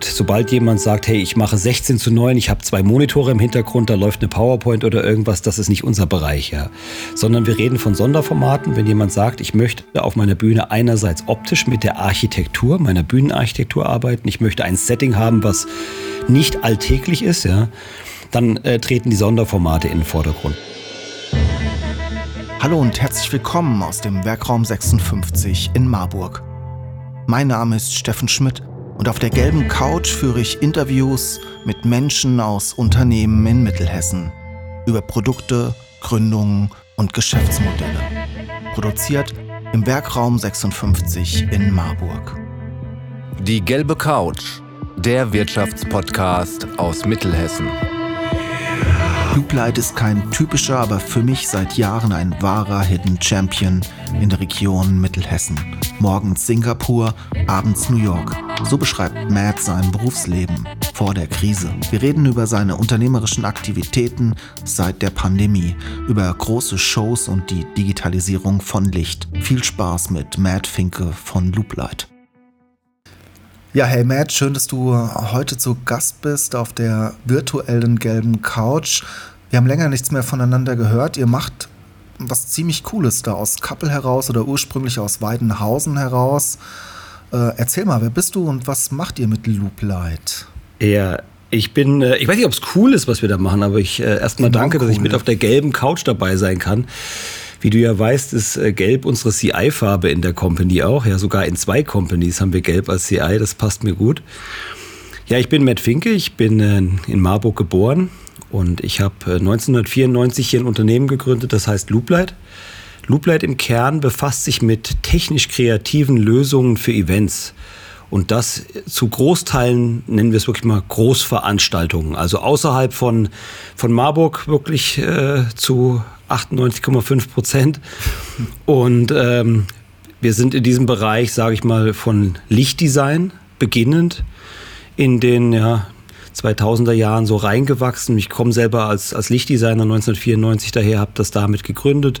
sobald jemand sagt, hey, ich mache 16 zu 9, ich habe zwei Monitore im Hintergrund, da läuft eine PowerPoint oder irgendwas, das ist nicht unser Bereich, ja. Sondern wir reden von Sonderformaten. Wenn jemand sagt, ich möchte auf meiner Bühne einerseits optisch mit der Architektur, meiner Bühnenarchitektur arbeiten, ich möchte ein Setting haben, was nicht alltäglich ist, ja, dann äh, treten die Sonderformate in den Vordergrund. Hallo und herzlich willkommen aus dem Werkraum 56 in Marburg. Mein Name ist Steffen Schmidt und auf der gelben Couch führe ich Interviews mit Menschen aus Unternehmen in Mittelhessen über Produkte, Gründungen und Geschäftsmodelle. Produziert im Werkraum 56 in Marburg. Die gelbe Couch, der Wirtschaftspodcast aus Mittelhessen. Loop ist kein typischer, aber für mich seit Jahren ein wahrer Hidden Champion in der Region Mittelhessen. Morgens Singapur, abends New York. So beschreibt Matt sein Berufsleben vor der Krise. Wir reden über seine unternehmerischen Aktivitäten seit der Pandemie, über große Shows und die Digitalisierung von Licht. Viel Spaß mit Matt Finke von Looplight. Ja, hey Matt, schön, dass du heute zu Gast bist auf der virtuellen gelben Couch. Wir haben länger nichts mehr voneinander gehört. Ihr macht was ziemlich Cooles da aus Kappel heraus oder ursprünglich aus Weidenhausen heraus. Äh, erzähl mal, wer bist du und was macht ihr mit Looplight? Ja, ich bin, äh, ich weiß nicht, ob es cool ist, was wir da machen, aber ich äh, erstmal danke, cool, dass ich mit auf der gelben Couch dabei sein kann. Wie du ja weißt, ist äh, Gelb unsere CI-Farbe in der Company auch. Ja, sogar in zwei Companies haben wir Gelb als CI. Das passt mir gut. Ja, ich bin Matt Finke. Ich bin äh, in Marburg geboren und ich habe 1994 äh, hier ein Unternehmen gegründet, das heißt Looplight. Looplight im Kern befasst sich mit technisch kreativen Lösungen für Events. Und das zu Großteilen nennen wir es wirklich mal Großveranstaltungen. Also außerhalb von, von Marburg wirklich äh, zu 98,5 Prozent. Und ähm, wir sind in diesem Bereich, sage ich mal, von Lichtdesign beginnend in den ja, 2000er Jahren so reingewachsen. Ich komme selber als, als Lichtdesigner 1994 daher, habe das damit gegründet.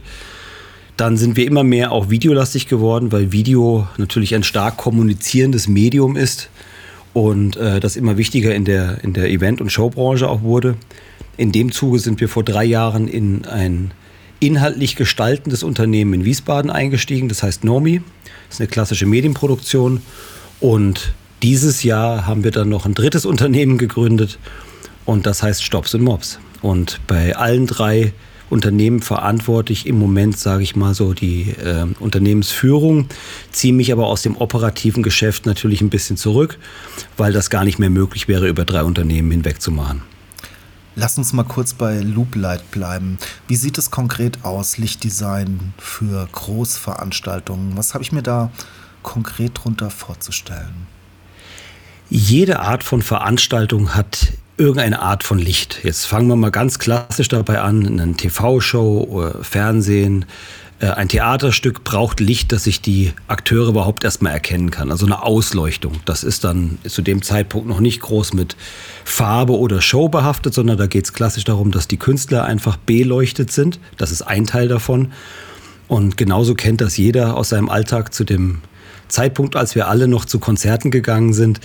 Dann sind wir immer mehr auch videolastig geworden, weil Video natürlich ein stark kommunizierendes Medium ist und äh, das immer wichtiger in der, in der Event- und Showbranche auch wurde. In dem Zuge sind wir vor drei Jahren in ein inhaltlich gestaltendes Unternehmen in Wiesbaden eingestiegen, das heißt Normi. Das ist eine klassische Medienproduktion. Und dieses Jahr haben wir dann noch ein drittes Unternehmen gegründet und das heißt Stops und Mobs. Und bei allen drei Unternehmen verantworte ich im Moment, sage ich mal so, die äh, Unternehmensführung, ziehe mich aber aus dem operativen Geschäft natürlich ein bisschen zurück, weil das gar nicht mehr möglich wäre, über drei Unternehmen hinweg zu machen. Lass uns mal kurz bei Looplight bleiben. Wie sieht es konkret aus, Lichtdesign für Großveranstaltungen? Was habe ich mir da konkret darunter vorzustellen? Jede Art von Veranstaltung hat irgendeine Art von Licht. Jetzt fangen wir mal ganz klassisch dabei an, eine TV-Show, Fernsehen, äh, ein Theaterstück braucht Licht, dass ich die Akteure überhaupt erstmal erkennen kann. Also eine Ausleuchtung. Das ist dann zu dem Zeitpunkt noch nicht groß mit Farbe oder Show behaftet, sondern da geht es klassisch darum, dass die Künstler einfach beleuchtet sind. Das ist ein Teil davon. Und genauso kennt das jeder aus seinem Alltag zu dem Zeitpunkt, als wir alle noch zu Konzerten gegangen sind,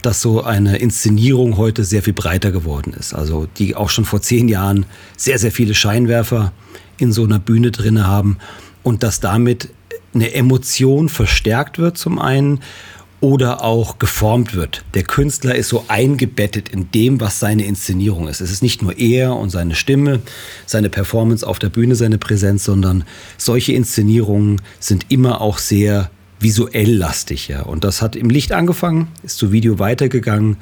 dass so eine Inszenierung heute sehr viel breiter geworden ist. Also die auch schon vor zehn Jahren sehr, sehr viele Scheinwerfer in so einer Bühne drin haben und dass damit eine Emotion verstärkt wird zum einen oder auch geformt wird. Der Künstler ist so eingebettet in dem, was seine Inszenierung ist. Es ist nicht nur er und seine Stimme, seine Performance auf der Bühne, seine Präsenz, sondern solche Inszenierungen sind immer auch sehr visuell lastig. Ja. Und das hat im Licht angefangen, ist zu Video weitergegangen.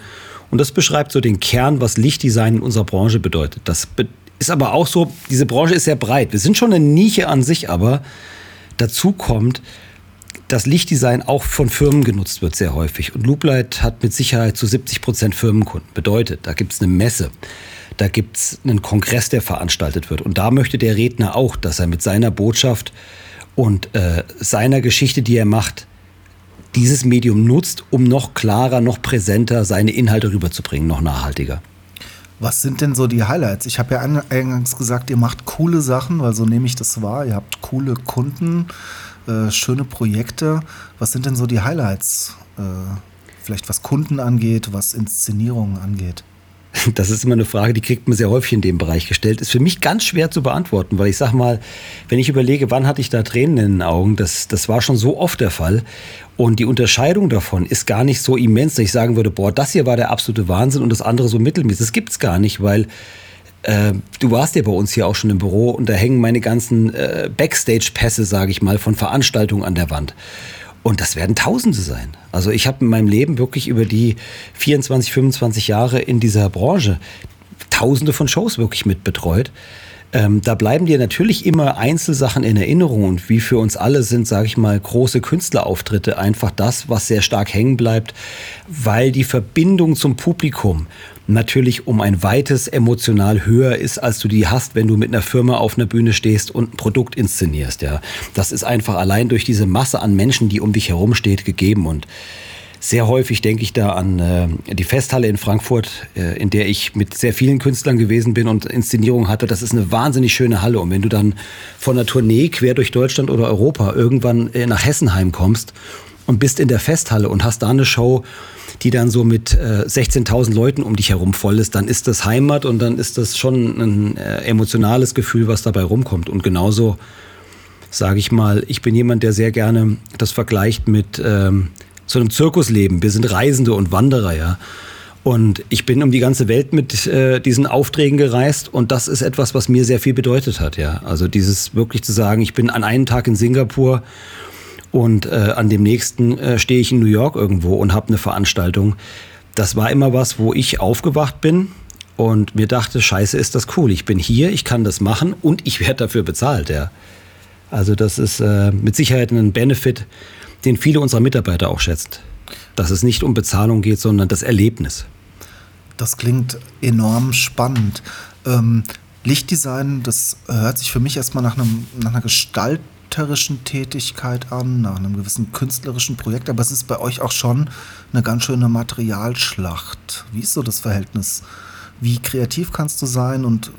Und das beschreibt so den Kern, was Lichtdesign in unserer Branche bedeutet. Das ist aber auch so, diese Branche ist sehr breit. Wir sind schon eine Nische an sich, aber dazu kommt, dass Lichtdesign auch von Firmen genutzt wird sehr häufig. Und Looplight hat mit Sicherheit zu 70 Prozent Firmenkunden. Bedeutet, da gibt es eine Messe, da gibt es einen Kongress, der veranstaltet wird. Und da möchte der Redner auch, dass er mit seiner Botschaft und äh, seiner Geschichte, die er macht, dieses Medium nutzt, um noch klarer, noch präsenter seine Inhalte rüberzubringen, noch nachhaltiger. Was sind denn so die Highlights? Ich habe ja eingangs gesagt, ihr macht coole Sachen, weil so nehme ich das wahr. Ihr habt coole Kunden, äh, schöne Projekte. Was sind denn so die Highlights äh, vielleicht was Kunden angeht, was Inszenierungen angeht? Das ist immer eine Frage, die kriegt man sehr häufig in dem Bereich gestellt. Ist für mich ganz schwer zu beantworten, weil ich sag mal, wenn ich überlege, wann hatte ich da Tränen in den Augen, das, das war schon so oft der Fall. Und die Unterscheidung davon ist gar nicht so immens, dass ich sagen würde, boah, das hier war der absolute Wahnsinn und das andere so mittelmäßig. Das gibt's gar nicht, weil äh, du warst ja bei uns hier auch schon im Büro und da hängen meine ganzen äh, Backstage-Pässe, sage ich mal, von Veranstaltungen an der Wand. Und das werden Tausende sein. Also ich habe in meinem Leben wirklich über die 24, 25 Jahre in dieser Branche Tausende von Shows wirklich mitbetreut. Ähm, da bleiben dir natürlich immer Einzelsachen in Erinnerung und wie für uns alle sind, sage ich mal, große Künstlerauftritte einfach das, was sehr stark hängen bleibt, weil die Verbindung zum Publikum natürlich um ein weites emotional höher ist, als du die hast, wenn du mit einer Firma auf einer Bühne stehst und ein Produkt inszenierst. Ja, das ist einfach allein durch diese Masse an Menschen, die um dich herum steht, gegeben und sehr häufig denke ich da an äh, die Festhalle in Frankfurt, äh, in der ich mit sehr vielen Künstlern gewesen bin und Inszenierung hatte. Das ist eine wahnsinnig schöne Halle. Und wenn du dann von einer Tournee quer durch Deutschland oder Europa irgendwann äh, nach Hessenheim kommst und bist in der Festhalle und hast da eine Show, die dann so mit äh, 16.000 Leuten um dich herum voll ist, dann ist das Heimat und dann ist das schon ein äh, emotionales Gefühl, was dabei rumkommt. Und genauso sage ich mal, ich bin jemand, der sehr gerne das vergleicht mit ähm, so einem Zirkusleben. Wir sind Reisende und Wanderer, ja. Und ich bin um die ganze Welt mit äh, diesen Aufträgen gereist und das ist etwas, was mir sehr viel bedeutet hat, ja. Also dieses wirklich zu sagen, ich bin an einem Tag in Singapur und äh, an dem nächsten äh, stehe ich in New York irgendwo und habe eine Veranstaltung. Das war immer was, wo ich aufgewacht bin und mir dachte, scheiße, ist das cool. Ich bin hier, ich kann das machen und ich werde dafür bezahlt, ja. Also das ist äh, mit Sicherheit ein Benefit, den viele unserer Mitarbeiter auch schätzt. Dass es nicht um Bezahlung geht, sondern das Erlebnis. Das klingt enorm spannend. Ähm, Lichtdesign, das hört sich für mich erstmal nach, einem, nach einer gestalterischen Tätigkeit an, nach einem gewissen künstlerischen Projekt, aber es ist bei euch auch schon eine ganz schöne Materialschlacht. Wie ist so das Verhältnis? Wie kreativ kannst du sein und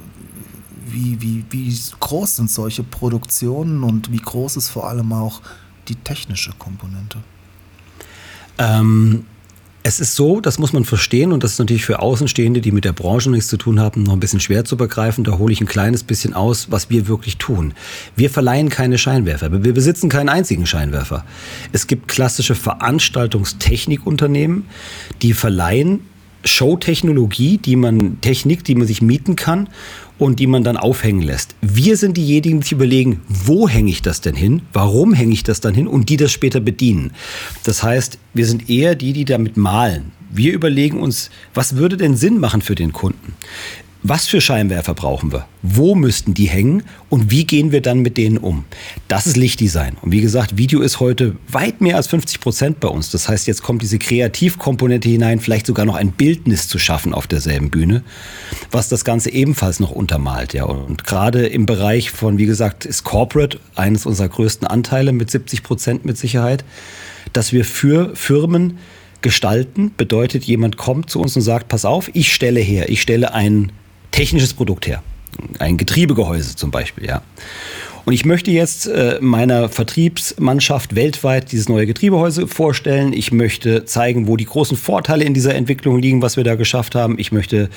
wie, wie, wie groß sind solche Produktionen und wie groß ist vor allem auch die technische Komponente? Ähm, es ist so, das muss man verstehen und das ist natürlich für Außenstehende, die mit der Branche nichts zu tun haben, noch ein bisschen schwer zu begreifen. Da hole ich ein kleines bisschen aus, was wir wirklich tun. Wir verleihen keine Scheinwerfer. Wir besitzen keinen einzigen Scheinwerfer. Es gibt klassische Veranstaltungstechnikunternehmen, die verleihen Showtechnologie, die man, Technik, die man sich mieten kann und die man dann aufhängen lässt. Wir sind diejenigen, die sich überlegen, wo hänge ich das denn hin, warum hänge ich das dann hin und die das später bedienen. Das heißt, wir sind eher die, die damit malen. Wir überlegen uns, was würde denn Sinn machen für den Kunden? Was für Scheinwerfer brauchen wir? Wo müssten die hängen? Und wie gehen wir dann mit denen um? Das ist Lichtdesign. Und wie gesagt, Video ist heute weit mehr als 50 Prozent bei uns. Das heißt, jetzt kommt diese Kreativkomponente hinein, vielleicht sogar noch ein Bildnis zu schaffen auf derselben Bühne, was das Ganze ebenfalls noch untermalt. Ja, und gerade im Bereich von, wie gesagt, ist Corporate eines unserer größten Anteile mit 70 Prozent mit Sicherheit, dass wir für Firmen gestalten, bedeutet, jemand kommt zu uns und sagt, pass auf, ich stelle her, ich stelle ein technisches Produkt her. Ein Getriebegehäuse zum Beispiel, ja. Und ich möchte jetzt äh, meiner Vertriebsmannschaft weltweit dieses neue Getriebehäuse vorstellen. Ich möchte zeigen, wo die großen Vorteile in dieser Entwicklung liegen, was wir da geschafft haben. Ich möchte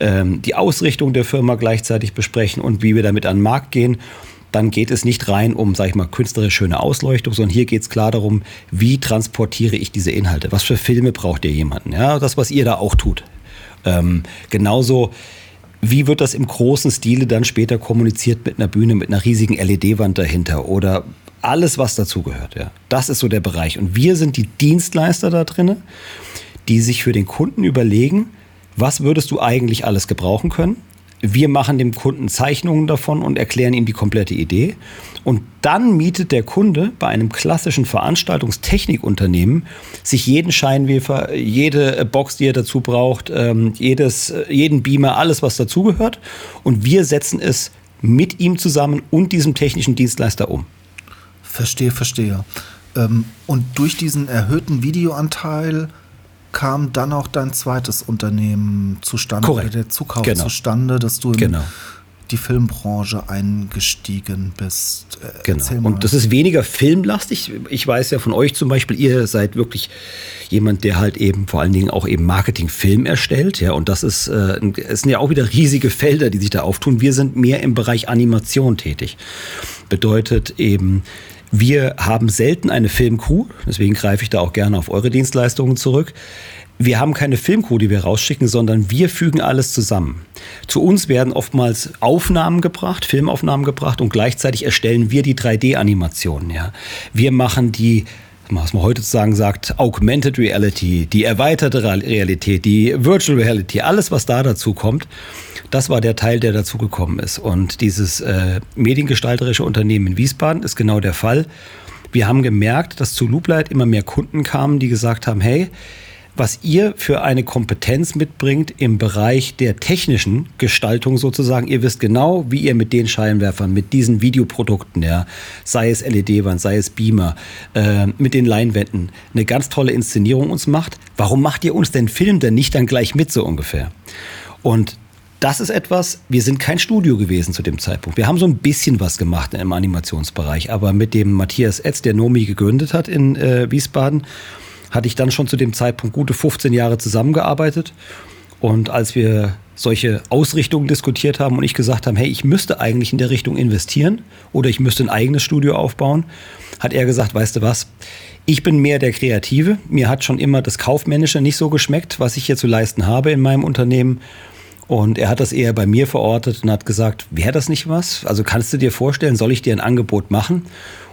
ähm, die Ausrichtung der Firma gleichzeitig besprechen und wie wir damit an den Markt gehen. Dann geht es nicht rein um, sag ich mal, künstlerisch schöne Ausleuchtung, sondern hier geht es klar darum, wie transportiere ich diese Inhalte? Was für Filme braucht ihr jemanden? Ja, das, was ihr da auch tut. Ähm, genauso wie wird das im großen Stile dann später kommuniziert mit einer Bühne, mit einer riesigen LED-Wand dahinter oder alles, was dazugehört? Ja. Das ist so der Bereich. Und wir sind die Dienstleister da drin, die sich für den Kunden überlegen, was würdest du eigentlich alles gebrauchen können? Wir machen dem Kunden Zeichnungen davon und erklären ihm die komplette Idee. Und dann mietet der Kunde bei einem klassischen Veranstaltungstechnikunternehmen sich jeden Scheinwerfer, jede Box, die er dazu braucht, ähm, jedes, jeden Beamer, alles, was dazugehört. Und wir setzen es mit ihm zusammen und diesem technischen Dienstleister um. Verstehe, verstehe. Ähm, und durch diesen erhöhten Videoanteil kam dann auch dein zweites Unternehmen zustande, Korrekt. der Zukauf genau. zustande, dass du im genau. die Filmbranche eingestiegen bist. Äh, genau. Und das ist weniger filmlastig. Ich weiß ja von euch zum Beispiel, ihr seid wirklich jemand, der halt eben vor allen Dingen auch eben Marketing-Film erstellt. Ja, und das ist, äh, es sind ja auch wieder riesige Felder, die sich da auftun. Wir sind mehr im Bereich Animation tätig. Bedeutet eben, wir haben selten eine Filmcrew, deswegen greife ich da auch gerne auf eure Dienstleistungen zurück. Wir haben keine Filmcrew, die wir rausschicken, sondern wir fügen alles zusammen. Zu uns werden oftmals Aufnahmen gebracht, Filmaufnahmen gebracht und gleichzeitig erstellen wir die 3D-Animationen. Ja. Wir machen die was man heute sozusagen sagt, Augmented Reality, die erweiterte Realität, die Virtual Reality, alles, was da dazu kommt, das war der Teil, der dazu gekommen ist. Und dieses äh, mediengestalterische Unternehmen in Wiesbaden ist genau der Fall. Wir haben gemerkt, dass zu Looplight immer mehr Kunden kamen, die gesagt haben, hey, was ihr für eine Kompetenz mitbringt im Bereich der technischen Gestaltung sozusagen. Ihr wisst genau, wie ihr mit den Scheinwerfern, mit diesen Videoprodukten, ja, sei es LED-Wand, sei es Beamer, äh, mit den Leinwänden, eine ganz tolle Inszenierung uns macht. Warum macht ihr uns den Film denn nicht dann gleich mit so ungefähr? Und das ist etwas, wir sind kein Studio gewesen zu dem Zeitpunkt. Wir haben so ein bisschen was gemacht im Animationsbereich, aber mit dem Matthias Etz, der Nomi gegründet hat in äh, Wiesbaden, hatte ich dann schon zu dem Zeitpunkt gute 15 Jahre zusammengearbeitet. Und als wir solche Ausrichtungen diskutiert haben und ich gesagt habe, hey, ich müsste eigentlich in der Richtung investieren oder ich müsste ein eigenes Studio aufbauen, hat er gesagt, weißt du was, ich bin mehr der Kreative. Mir hat schon immer das Kaufmännische nicht so geschmeckt, was ich hier zu leisten habe in meinem Unternehmen. Und er hat das eher bei mir verortet und hat gesagt, wäre das nicht was? Also kannst du dir vorstellen, soll ich dir ein Angebot machen?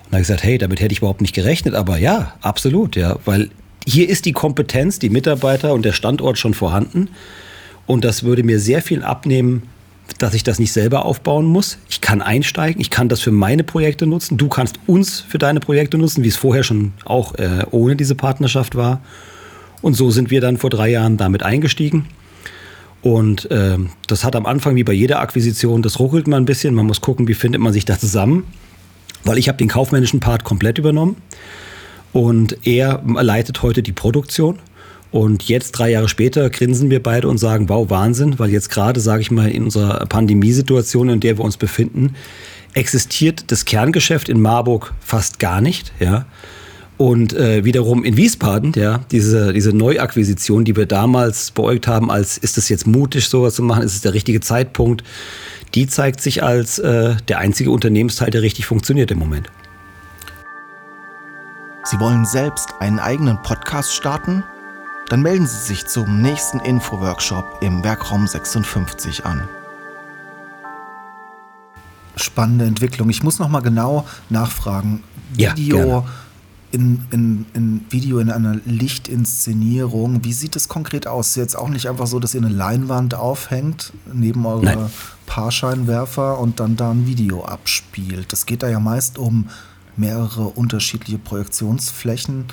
Und habe ich gesagt, hey, damit hätte ich überhaupt nicht gerechnet, aber ja, absolut, ja, weil hier ist die Kompetenz, die Mitarbeiter und der Standort schon vorhanden. Und das würde mir sehr viel abnehmen, dass ich das nicht selber aufbauen muss. Ich kann einsteigen, ich kann das für meine Projekte nutzen. Du kannst uns für deine Projekte nutzen, wie es vorher schon auch äh, ohne diese Partnerschaft war. Und so sind wir dann vor drei Jahren damit eingestiegen. Und äh, das hat am Anfang, wie bei jeder Akquisition, das ruckelt man ein bisschen. Man muss gucken, wie findet man sich da zusammen. Weil ich habe den kaufmännischen Part komplett übernommen. Und er leitet heute die Produktion. Und jetzt, drei Jahre später, grinsen wir beide und sagen, wow, Wahnsinn, weil jetzt gerade, sage ich mal, in unserer Pandemiesituation, in der wir uns befinden, existiert das Kerngeschäft in Marburg fast gar nicht. Ja. Und äh, wiederum in Wiesbaden, ja, diese, diese Neuakquisition, die wir damals beäugt haben, als ist es jetzt mutig, sowas zu machen, ist es der richtige Zeitpunkt, die zeigt sich als äh, der einzige Unternehmensteil, der richtig funktioniert im Moment. Sie wollen selbst einen eigenen Podcast starten? Dann melden Sie sich zum nächsten Info-Workshop im Werkraum 56 an. Spannende Entwicklung. Ich muss noch mal genau nachfragen. Video, ja, in, in, in Video in einer Lichtinszenierung. Wie sieht es konkret aus? Ist jetzt auch nicht einfach so, dass ihr eine Leinwand aufhängt neben eure Paarscheinwerfer und dann da ein Video abspielt. Das geht da ja meist um mehrere unterschiedliche Projektionsflächen.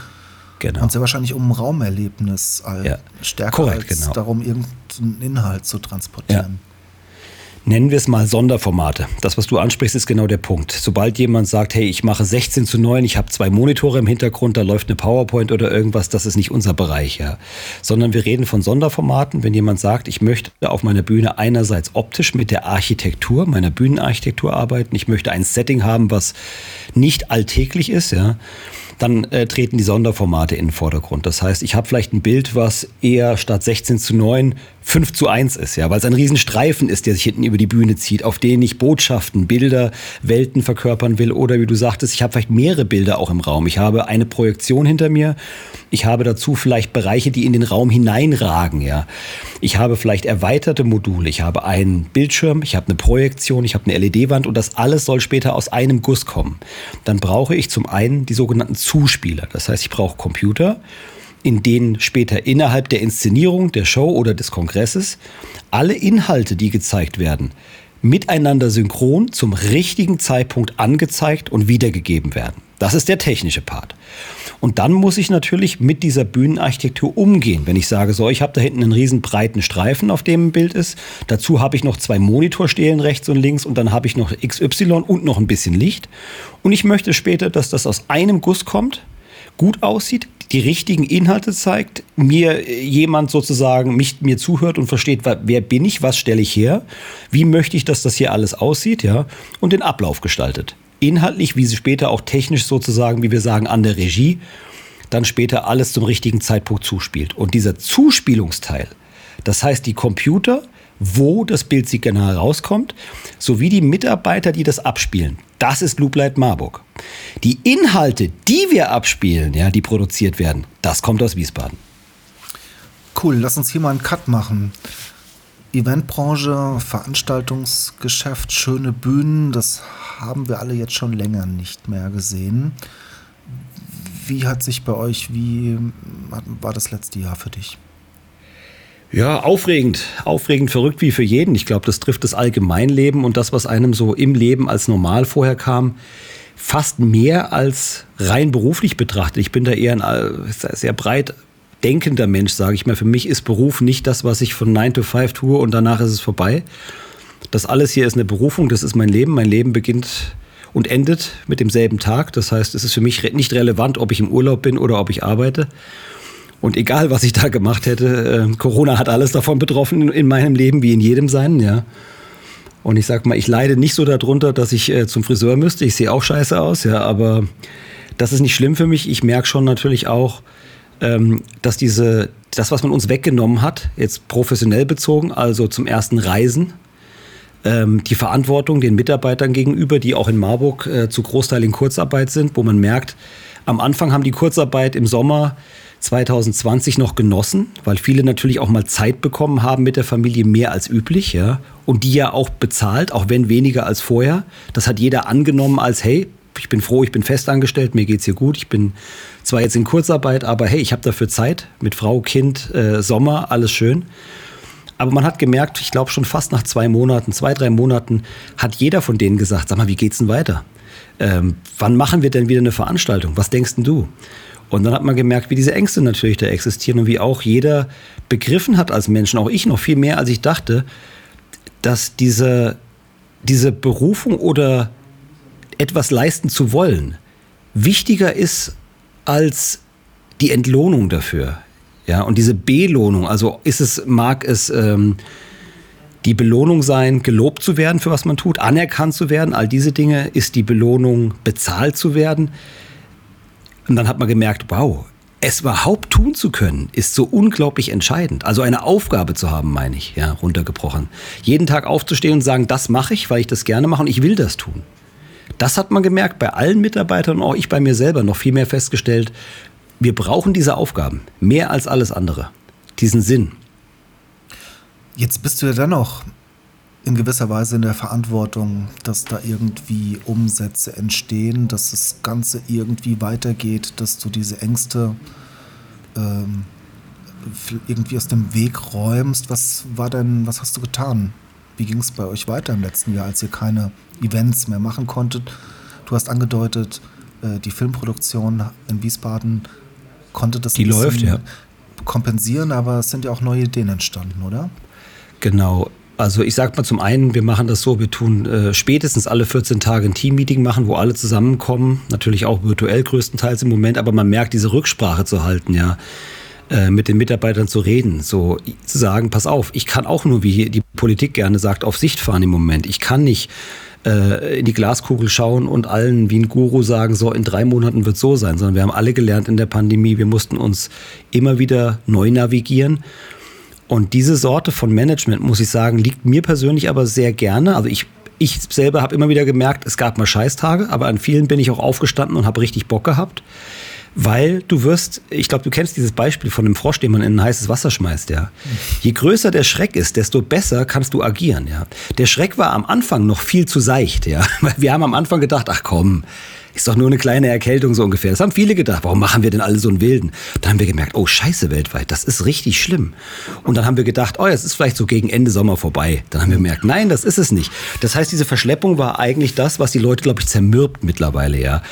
Genau. Und sehr wahrscheinlich um ein Raumerlebnis ja. stärker Korrekt, als genau. darum, irgendeinen Inhalt zu transportieren. Ja nennen wir es mal Sonderformate. Das, was du ansprichst, ist genau der Punkt. Sobald jemand sagt, hey, ich mache 16 zu 9, ich habe zwei Monitore im Hintergrund, da läuft eine PowerPoint oder irgendwas, das ist nicht unser Bereich, ja. Sondern wir reden von Sonderformaten. Wenn jemand sagt, ich möchte auf meiner Bühne einerseits optisch mit der Architektur, meiner Bühnenarchitektur arbeiten, ich möchte ein Setting haben, was nicht alltäglich ist, ja dann äh, treten die Sonderformate in den Vordergrund. Das heißt, ich habe vielleicht ein Bild, was eher statt 16 zu 9 5 zu 1 ist, ja, weil es ein Riesenstreifen ist, der sich hinten über die Bühne zieht, auf den ich Botschaften, Bilder, Welten verkörpern will. Oder wie du sagtest, ich habe vielleicht mehrere Bilder auch im Raum. Ich habe eine Projektion hinter mir. Ich habe dazu vielleicht Bereiche, die in den Raum hineinragen, ja. Ich habe vielleicht erweiterte Module. Ich habe einen Bildschirm, ich habe eine Projektion, ich habe eine LED-Wand und das alles soll später aus einem Guss kommen. Dann brauche ich zum einen die sogenannten Zuspieler. Das heißt, ich brauche Computer in denen später innerhalb der Inszenierung, der Show oder des Kongresses alle Inhalte, die gezeigt werden, miteinander synchron zum richtigen Zeitpunkt angezeigt und wiedergegeben werden. Das ist der technische Part. Und dann muss ich natürlich mit dieser Bühnenarchitektur umgehen. Wenn ich sage, so, ich habe da hinten einen riesen breiten Streifen, auf dem ein Bild ist. Dazu habe ich noch zwei Monitorstelen rechts und links und dann habe ich noch XY und noch ein bisschen Licht. Und ich möchte später, dass das aus einem Guss kommt, gut aussieht, die richtigen Inhalte zeigt, mir jemand sozusagen mich, mir zuhört und versteht, wer bin ich, was stelle ich her, wie möchte ich, dass das hier alles aussieht, ja, und den Ablauf gestaltet. Inhaltlich, wie sie später auch technisch sozusagen, wie wir sagen, an der Regie, dann später alles zum richtigen Zeitpunkt zuspielt. Und dieser Zuspielungsteil, das heißt die Computer, wo das Bildsignal rauskommt, sowie die Mitarbeiter, die das abspielen. Das ist Loop Light Marburg. Die Inhalte, die wir abspielen, ja, die produziert werden, das kommt aus Wiesbaden. Cool, lass uns hier mal einen Cut machen. Eventbranche, Veranstaltungsgeschäft, schöne Bühnen, das haben wir alle jetzt schon länger nicht mehr gesehen. Wie hat sich bei euch, wie war das letzte Jahr für dich? Ja, aufregend, aufregend, verrückt wie für jeden. Ich glaube, das trifft das Allgemeinleben und das, was einem so im Leben als normal vorher kam, fast mehr als rein beruflich betrachtet. Ich bin da eher ein sehr breit denkender Mensch, sage ich mal. Für mich ist Beruf nicht das, was ich von 9 to 5 tue und danach ist es vorbei. Das alles hier ist eine Berufung, das ist mein Leben. Mein Leben beginnt und endet mit demselben Tag. Das heißt, es ist für mich nicht relevant, ob ich im Urlaub bin oder ob ich arbeite. Und egal, was ich da gemacht hätte, äh, Corona hat alles davon betroffen in, in, meinem Leben, wie in jedem seinen, ja. Und ich sag mal, ich leide nicht so darunter, dass ich äh, zum Friseur müsste. Ich sehe auch scheiße aus, ja, aber das ist nicht schlimm für mich. Ich merke schon natürlich auch, ähm, dass diese, das, was man uns weggenommen hat, jetzt professionell bezogen, also zum ersten Reisen, ähm, die Verantwortung den Mitarbeitern gegenüber, die auch in Marburg äh, zu Großteil in Kurzarbeit sind, wo man merkt, am Anfang haben die Kurzarbeit im Sommer 2020 noch genossen, weil viele natürlich auch mal Zeit bekommen haben mit der Familie mehr als üblich, ja. Und die ja auch bezahlt, auch wenn weniger als vorher. Das hat jeder angenommen als, hey, ich bin froh, ich bin festangestellt, mir geht's hier gut. Ich bin zwar jetzt in Kurzarbeit, aber hey, ich habe dafür Zeit mit Frau, Kind, äh, Sommer, alles schön. Aber man hat gemerkt, ich glaube schon fast nach zwei Monaten, zwei, drei Monaten, hat jeder von denen gesagt, sag mal, wie geht's denn weiter? Ähm, wann machen wir denn wieder eine Veranstaltung? Was denkst denn du? Und dann hat man gemerkt, wie diese Ängste natürlich da existieren und wie auch jeder begriffen hat als Menschen, auch ich noch viel mehr, als ich dachte, dass diese, diese Berufung oder etwas leisten zu wollen wichtiger ist als die Entlohnung dafür. Ja, und diese Belohnung, also ist es, mag es ähm, die Belohnung sein, gelobt zu werden für was man tut, anerkannt zu werden, all diese Dinge, ist die Belohnung bezahlt zu werden. Und dann hat man gemerkt, wow, es überhaupt tun zu können, ist so unglaublich entscheidend. Also eine Aufgabe zu haben, meine ich, ja, runtergebrochen. Jeden Tag aufzustehen und sagen, das mache ich, weil ich das gerne mache und ich will das tun. Das hat man gemerkt bei allen Mitarbeitern und auch ich bei mir selber noch viel mehr festgestellt. Wir brauchen diese Aufgaben mehr als alles andere. Diesen Sinn. Jetzt bist du ja dennoch in gewisser Weise in der Verantwortung, dass da irgendwie Umsätze entstehen, dass das Ganze irgendwie weitergeht, dass du diese Ängste ähm, irgendwie aus dem Weg räumst. Was war denn, was hast du getan? Wie ging es bei euch weiter im letzten Jahr, als ihr keine Events mehr machen konntet? Du hast angedeutet, äh, die Filmproduktion in Wiesbaden konnte das die läuft, ja. kompensieren, aber es sind ja auch neue Ideen entstanden, oder? Genau. Also ich sag mal zum einen, wir machen das so, wir tun äh, spätestens alle 14 Tage ein Teammeeting machen, wo alle zusammenkommen, natürlich auch virtuell größtenteils im Moment, aber man merkt diese Rücksprache zu halten, ja, äh, mit den Mitarbeitern zu reden, so zu sagen, pass auf, ich kann auch nur, wie die Politik gerne sagt, auf Sicht fahren im Moment. Ich kann nicht äh, in die Glaskugel schauen und allen wie ein Guru sagen, so in drei Monaten wird so sein, sondern wir haben alle gelernt in der Pandemie, wir mussten uns immer wieder neu navigieren und diese Sorte von Management, muss ich sagen, liegt mir persönlich aber sehr gerne. Also ich, ich selber habe immer wieder gemerkt, es gab mal Scheißtage, aber an vielen bin ich auch aufgestanden und habe richtig Bock gehabt. Weil du wirst, ich glaube, du kennst dieses Beispiel von dem Frosch, den man in ein heißes Wasser schmeißt, ja. Je größer der Schreck ist, desto besser kannst du agieren, ja. Der Schreck war am Anfang noch viel zu seicht, ja. Wir haben am Anfang gedacht, ach komm, ist doch nur eine kleine Erkältung so ungefähr. Das haben viele gedacht. Warum machen wir denn alle so einen Wilden? Dann haben wir gemerkt, oh Scheiße weltweit, das ist richtig schlimm. Und dann haben wir gedacht, oh, es ist vielleicht so gegen Ende Sommer vorbei. Dann haben wir gemerkt, nein, das ist es nicht. Das heißt, diese Verschleppung war eigentlich das, was die Leute, glaube ich, zermürbt mittlerweile, ja.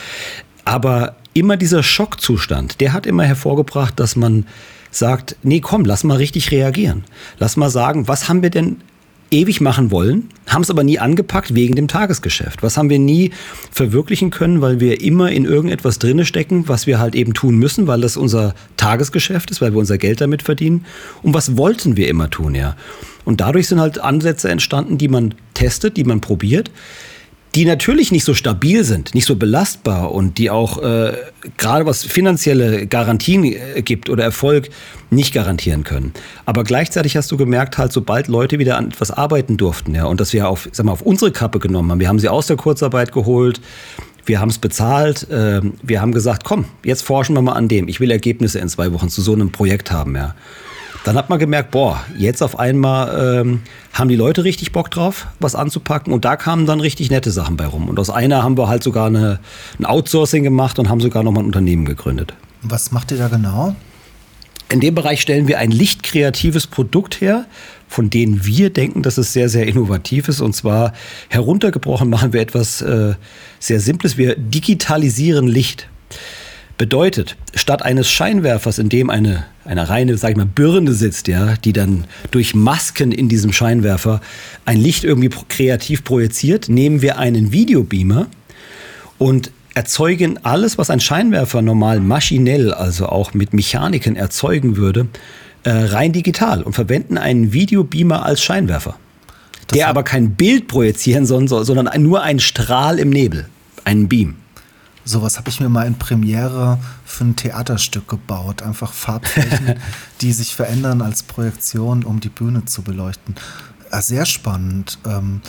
Aber immer dieser Schockzustand, der hat immer hervorgebracht, dass man sagt, nee, komm, lass mal richtig reagieren. Lass mal sagen, was haben wir denn ewig machen wollen, haben es aber nie angepackt wegen dem Tagesgeschäft. Was haben wir nie verwirklichen können, weil wir immer in irgendetwas drinne stecken, was wir halt eben tun müssen, weil das unser Tagesgeschäft ist, weil wir unser Geld damit verdienen. Und was wollten wir immer tun, ja? Und dadurch sind halt Ansätze entstanden, die man testet, die man probiert, die natürlich nicht so stabil sind, nicht so belastbar und die auch äh, gerade was finanzielle Garantien äh, gibt oder Erfolg nicht garantieren können. Aber gleichzeitig hast du gemerkt, halt, sobald Leute wieder an etwas arbeiten durften, ja, und dass wir auf, sag mal, auf unsere Kappe genommen haben, wir haben sie aus der Kurzarbeit geholt, wir haben es bezahlt, äh, wir haben gesagt, komm, jetzt forschen wir mal an dem. Ich will Ergebnisse in zwei Wochen zu so einem Projekt haben, ja. Dann hat man gemerkt, boah, jetzt auf einmal ähm, haben die Leute richtig Bock drauf, was anzupacken. Und da kamen dann richtig nette Sachen bei rum. Und aus einer haben wir halt sogar eine, ein Outsourcing gemacht und haben sogar nochmal ein Unternehmen gegründet. Was macht ihr da genau? In dem Bereich stellen wir ein lichtkreatives Produkt her, von dem wir denken, dass es sehr, sehr innovativ ist. Und zwar heruntergebrochen machen wir etwas äh, sehr Simples. Wir digitalisieren Licht. Bedeutet, statt eines Scheinwerfers, in dem eine, eine reine, sag ich mal, Birne sitzt, ja, die dann durch Masken in diesem Scheinwerfer ein Licht irgendwie kreativ projiziert, nehmen wir einen Videobeamer und erzeugen alles, was ein Scheinwerfer normal maschinell, also auch mit Mechaniken erzeugen würde, äh, rein digital und verwenden einen Videobeamer als Scheinwerfer. Das der aber kein Bild projizieren soll, sondern nur einen Strahl im Nebel, einen Beam. Sowas habe ich mir mal in Premiere für ein Theaterstück gebaut. Einfach Farbflächen, die sich verändern als Projektion, um die Bühne zu beleuchten. Sehr spannend. Ähm,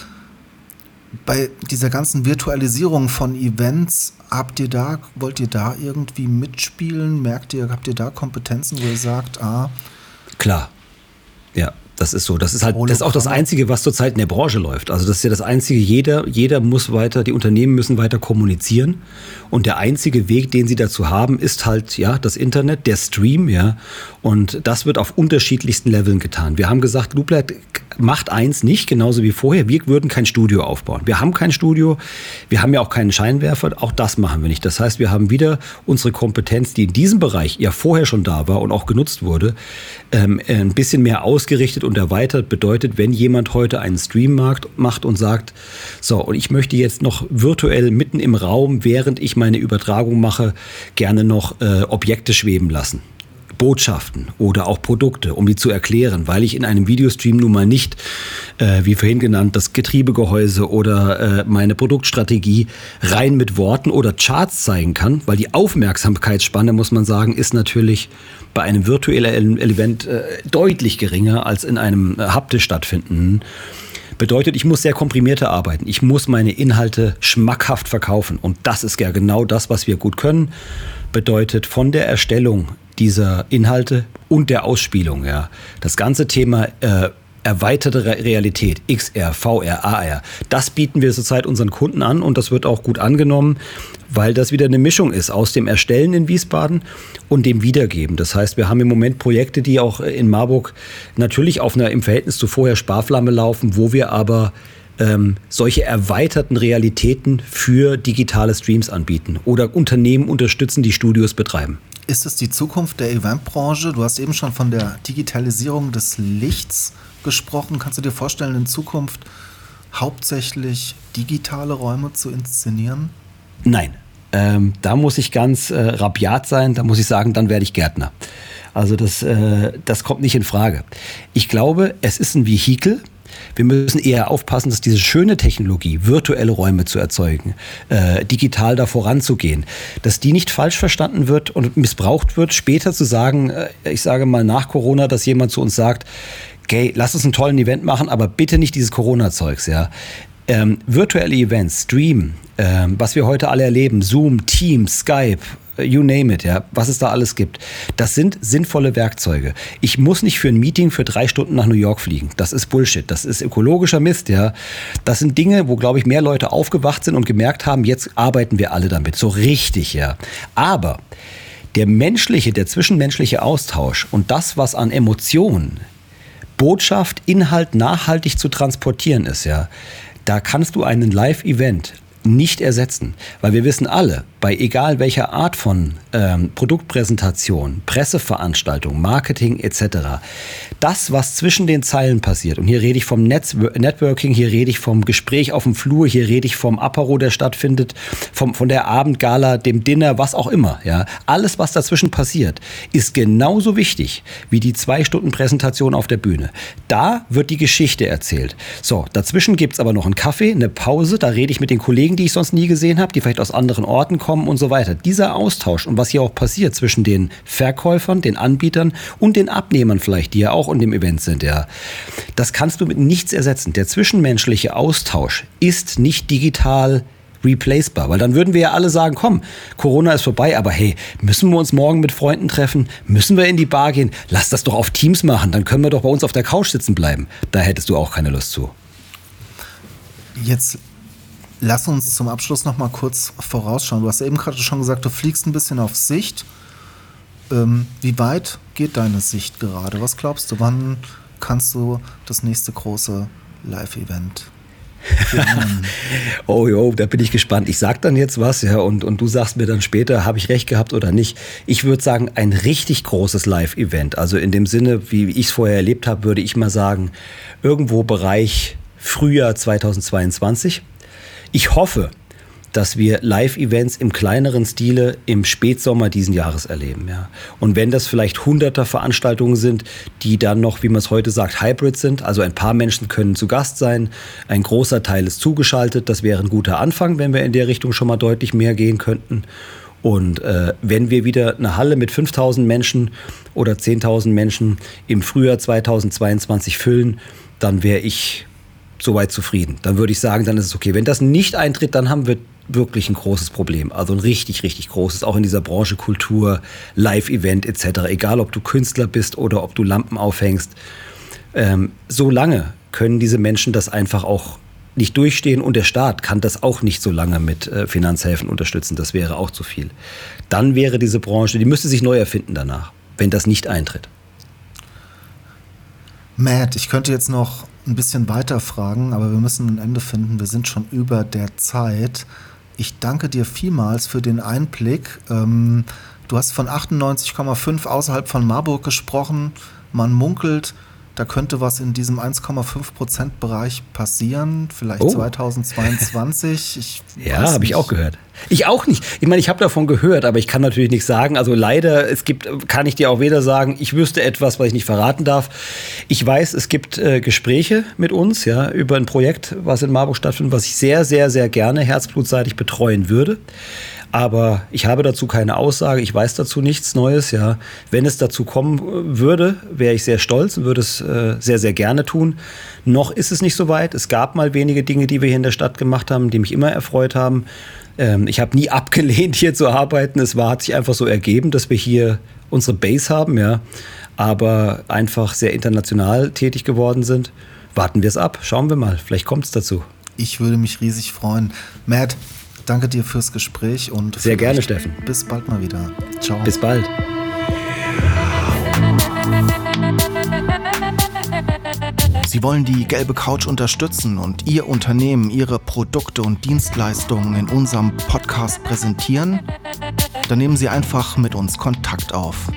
bei dieser ganzen Virtualisierung von Events, habt ihr da, wollt ihr da irgendwie mitspielen? Merkt ihr, habt ihr da Kompetenzen, wo ihr sagt, ah. Klar. Ja, das ist so. Das ist halt, das ist auch das Einzige, was zurzeit in der Branche läuft. Also das ist ja das Einzige, jeder, jeder muss weiter, die Unternehmen müssen weiter kommunizieren. Und der einzige Weg, den sie dazu haben, ist halt, ja, das Internet, der Stream, ja. Und das wird auf unterschiedlichsten Leveln getan. Wir haben gesagt, Looplet macht eins nicht, genauso wie vorher. Wir würden kein Studio aufbauen. Wir haben kein Studio. Wir haben ja auch keinen Scheinwerfer. Auch das machen wir nicht. Das heißt, wir haben wieder unsere Kompetenz, die in diesem Bereich ja vorher schon da war und auch genutzt wurde, ähm, ein bisschen mehr ausgerichtet und erweitert. Bedeutet, wenn jemand heute einen Stream macht und sagt, so, und ich möchte jetzt noch virtuell mitten im Raum, während ich meine Übertragung mache, gerne noch äh, Objekte schweben lassen. Botschaften oder auch Produkte, um die zu erklären, weil ich in einem Videostream nun mal nicht, äh, wie vorhin genannt, das Getriebegehäuse oder äh, meine Produktstrategie rein mit Worten oder Charts zeigen kann, weil die Aufmerksamkeitsspanne, muss man sagen, ist natürlich bei einem virtuellen Event äh, deutlich geringer als in einem äh, haptisch stattfindenden. Bedeutet, ich muss sehr komprimierter arbeiten. Ich muss meine Inhalte schmackhaft verkaufen. Und das ist ja genau das, was wir gut können. Bedeutet, von der Erstellung dieser Inhalte und der Ausspielung. Ja. Das ganze Thema äh, erweiterte Realität, XR, VR, AR, das bieten wir zurzeit unseren Kunden an und das wird auch gut angenommen, weil das wieder eine Mischung ist aus dem Erstellen in Wiesbaden und dem Wiedergeben. Das heißt, wir haben im Moment Projekte, die auch in Marburg natürlich auf einer im Verhältnis zu vorher Sparflamme laufen, wo wir aber ähm, solche erweiterten Realitäten für digitale Streams anbieten oder Unternehmen unterstützen, die Studios betreiben. Ist es die Zukunft der Eventbranche? Du hast eben schon von der Digitalisierung des Lichts gesprochen. Kannst du dir vorstellen, in Zukunft hauptsächlich digitale Räume zu inszenieren? Nein. Ähm, da muss ich ganz äh, rabiat sein, da muss ich sagen, dann werde ich Gärtner. Also das, äh, das kommt nicht in Frage. Ich glaube, es ist ein Vehikel, wir müssen eher aufpassen, dass diese schöne Technologie, virtuelle Räume zu erzeugen, äh, digital da voranzugehen, dass die nicht falsch verstanden wird und missbraucht wird, später zu sagen, äh, ich sage mal nach Corona, dass jemand zu uns sagt, okay, lass uns einen tollen Event machen, aber bitte nicht dieses Corona-Zeugs, ja. Ähm, virtuelle Events, Stream, ähm, was wir heute alle erleben, Zoom, Teams, Skype, you name it, ja, was es da alles gibt. Das sind sinnvolle Werkzeuge. Ich muss nicht für ein Meeting für drei Stunden nach New York fliegen. Das ist Bullshit. Das ist ökologischer Mist, ja. Das sind Dinge, wo, glaube ich, mehr Leute aufgewacht sind und gemerkt haben, jetzt arbeiten wir alle damit. So richtig, ja. Aber der menschliche, der zwischenmenschliche Austausch und das, was an Emotionen, Botschaft, Inhalt nachhaltig zu transportieren ist, ja, da kannst du einen Live-Event nicht ersetzen. Weil wir wissen alle, bei egal welcher Art von ähm, Produktpräsentation, Presseveranstaltung, Marketing etc., das, was zwischen den Zeilen passiert, und hier rede ich vom Netz Networking, hier rede ich vom Gespräch auf dem Flur, hier rede ich vom Apero, der stattfindet, vom, von der Abendgala, dem Dinner, was auch immer. Ja, alles, was dazwischen passiert, ist genauso wichtig wie die zwei Stunden Präsentation auf der Bühne. Da wird die Geschichte erzählt. So, dazwischen gibt es aber noch einen Kaffee, eine Pause, da rede ich mit den Kollegen, die ich sonst nie gesehen habe, die vielleicht aus anderen Orten kommen und so weiter. Dieser Austausch und was hier auch passiert zwischen den Verkäufern, den Anbietern und den Abnehmern vielleicht, die ja auch in dem Event sind, ja, das kannst du mit nichts ersetzen. Der zwischenmenschliche Austausch ist nicht digital replacebar, weil dann würden wir ja alle sagen, komm, Corona ist vorbei, aber hey, müssen wir uns morgen mit Freunden treffen? Müssen wir in die Bar gehen? Lass das doch auf Teams machen, dann können wir doch bei uns auf der Couch sitzen bleiben. Da hättest du auch keine Lust zu. Jetzt lass uns zum Abschluss noch mal kurz vorausschauen. Du hast eben gerade schon gesagt, du fliegst ein bisschen auf Sicht. Ähm, wie weit geht deine Sicht gerade? Was glaubst du, wann kannst du das nächste große Live-Event oh jo, da bin ich gespannt. Ich sag dann jetzt was, ja, und, und du sagst mir dann später, habe ich recht gehabt oder nicht. Ich würde sagen, ein richtig großes Live-Event. Also in dem Sinne, wie ich es vorher erlebt habe, würde ich mal sagen, irgendwo Bereich Frühjahr 2022. Ich hoffe, dass wir Live-Events im kleineren Stile im Spätsommer diesen Jahres erleben. Ja. Und wenn das vielleicht hunderter Veranstaltungen sind, die dann noch, wie man es heute sagt, Hybrid sind, also ein paar Menschen können zu Gast sein, ein großer Teil ist zugeschaltet, das wäre ein guter Anfang, wenn wir in der Richtung schon mal deutlich mehr gehen könnten. Und äh, wenn wir wieder eine Halle mit 5000 Menschen oder 10.000 Menschen im Frühjahr 2022 füllen, dann wäre ich soweit zufrieden. Dann würde ich sagen, dann ist es okay. Wenn das nicht eintritt, dann haben wir wirklich ein großes Problem. Also ein richtig, richtig großes, auch in dieser Branche Kultur, Live-Event etc. Egal, ob du Künstler bist oder ob du Lampen aufhängst. Ähm, so lange können diese Menschen das einfach auch nicht durchstehen und der Staat kann das auch nicht so lange mit äh, Finanzhilfen unterstützen. Das wäre auch zu viel. Dann wäre diese Branche, die müsste sich neu erfinden danach, wenn das nicht eintritt. Matt, ich könnte jetzt noch ein bisschen weiter fragen, aber wir müssen ein Ende finden. Wir sind schon über der Zeit. Ich danke dir vielmals für den Einblick. Ähm, du hast von 98,5 außerhalb von Marburg gesprochen. Man munkelt, da könnte was in diesem 1,5 Prozent Bereich passieren, vielleicht oh. 2022. Ich ja, habe ich auch gehört. Ich auch nicht. Ich meine, ich habe davon gehört, aber ich kann natürlich nicht sagen. Also leider, es gibt, kann ich dir auch weder sagen, ich wüsste etwas, was ich nicht verraten darf. Ich weiß, es gibt äh, Gespräche mit uns, ja, über ein Projekt, was in Marburg stattfindet, was ich sehr, sehr, sehr gerne herzblutseitig betreuen würde. Aber ich habe dazu keine Aussage, ich weiß dazu nichts Neues. Ja, wenn es dazu kommen würde, wäre ich sehr stolz und würde es äh, sehr, sehr gerne tun. Noch ist es nicht so weit. Es gab mal wenige Dinge, die wir hier in der Stadt gemacht haben, die mich immer erfreut haben. Ähm, ich habe nie abgelehnt, hier zu arbeiten. Es war, hat sich einfach so ergeben, dass wir hier unsere Base haben, ja, aber einfach sehr international tätig geworden sind. Warten wir es ab, schauen wir mal, vielleicht kommt es dazu. Ich würde mich riesig freuen. Matt, Danke dir fürs Gespräch und sehr gerne, Steffen. Bis bald mal wieder. Ciao. Bis bald. Sie wollen die gelbe Couch unterstützen und Ihr Unternehmen, Ihre Produkte und Dienstleistungen in unserem Podcast präsentieren? Dann nehmen Sie einfach mit uns Kontakt auf.